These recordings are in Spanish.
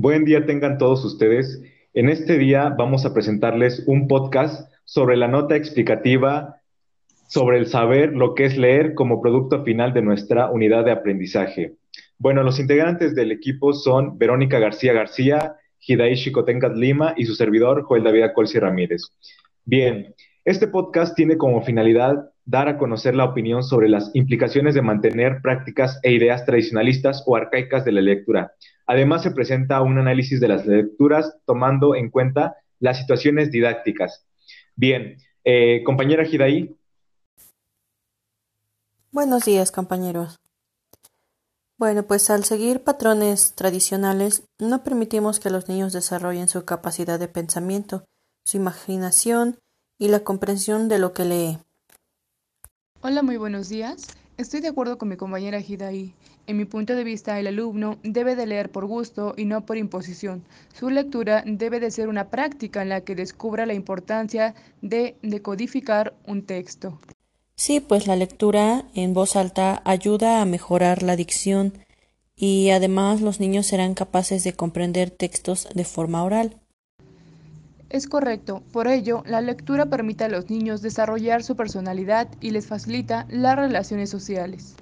Buen día tengan todos ustedes. En este día vamos a presentarles un podcast sobre la nota explicativa sobre el saber lo que es leer como producto final de nuestra unidad de aprendizaje. Bueno, los integrantes del equipo son Verónica García García, Hidaí Chicotencas Lima y su servidor Joel David Colsi Ramírez. Bien, este podcast tiene como finalidad dar a conocer la opinión sobre las implicaciones de mantener prácticas e ideas tradicionalistas o arcaicas de la lectura, Además, se presenta un análisis de las lecturas tomando en cuenta las situaciones didácticas. Bien, eh, compañera Hidaí. Buenos días, compañeros. Bueno, pues al seguir patrones tradicionales, no permitimos que los niños desarrollen su capacidad de pensamiento, su imaginación y la comprensión de lo que lee. Hola, muy buenos días. Estoy de acuerdo con mi compañera Hidaí. En mi punto de vista, el alumno debe de leer por gusto y no por imposición. Su lectura debe de ser una práctica en la que descubra la importancia de decodificar un texto. Sí, pues la lectura en voz alta ayuda a mejorar la dicción y además los niños serán capaces de comprender textos de forma oral. Es correcto, por ello, la lectura permite a los niños desarrollar su personalidad y les facilita las relaciones sociales.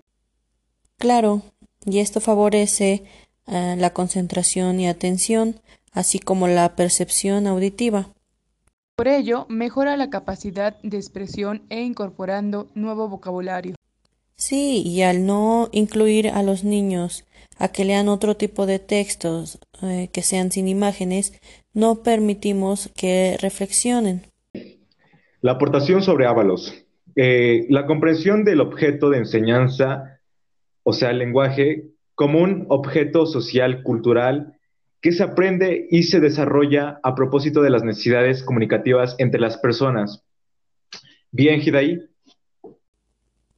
Claro, y esto favorece eh, la concentración y atención, así como la percepción auditiva. Por ello, mejora la capacidad de expresión e incorporando nuevo vocabulario. Sí, y al no incluir a los niños a que lean otro tipo de textos eh, que sean sin imágenes, no permitimos que reflexionen. La aportación sobre Ábalos. Eh, la comprensión del objeto de enseñanza, o sea, el lenguaje, como un objeto social, cultural, que se aprende y se desarrolla a propósito de las necesidades comunicativas entre las personas. Bien, Hidaí.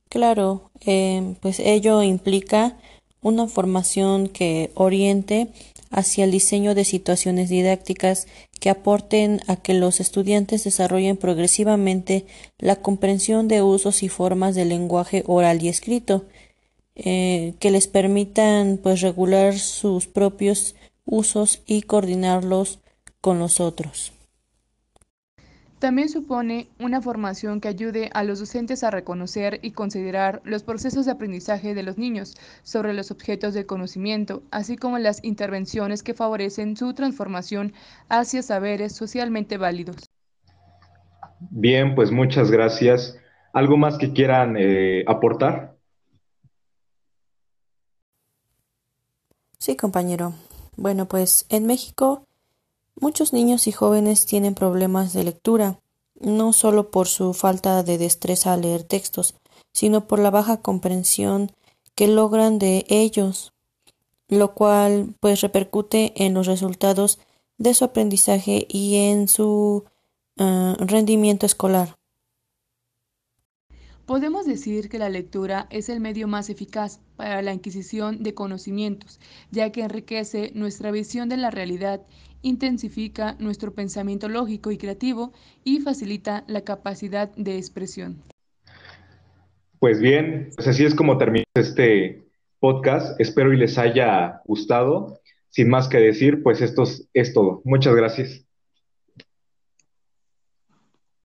Claro, eh, pues ello implica una formación que oriente hacia el diseño de situaciones didácticas que aporten a que los estudiantes desarrollen progresivamente la comprensión de usos y formas del lenguaje oral y escrito, eh, que les permitan pues regular sus propios usos y coordinarlos con los otros. También supone una formación que ayude a los docentes a reconocer y considerar los procesos de aprendizaje de los niños sobre los objetos de conocimiento, así como las intervenciones que favorecen su transformación hacia saberes socialmente válidos. Bien, pues muchas gracias. ¿Algo más que quieran eh, aportar? Sí, compañero. Bueno, pues en México Muchos niños y jóvenes tienen problemas de lectura, no solo por su falta de destreza a leer textos, sino por la baja comprensión que logran de ellos, lo cual pues repercute en los resultados de su aprendizaje y en su ah, rendimiento escolar. Podemos decir que la lectura es el medio más eficaz para la adquisición de conocimientos, ya que enriquece nuestra visión de la realidad intensifica nuestro pensamiento lógico y creativo y facilita la capacidad de expresión. Pues bien, pues así es como termina este podcast. Espero y les haya gustado. Sin más que decir, pues esto es todo. Muchas gracias.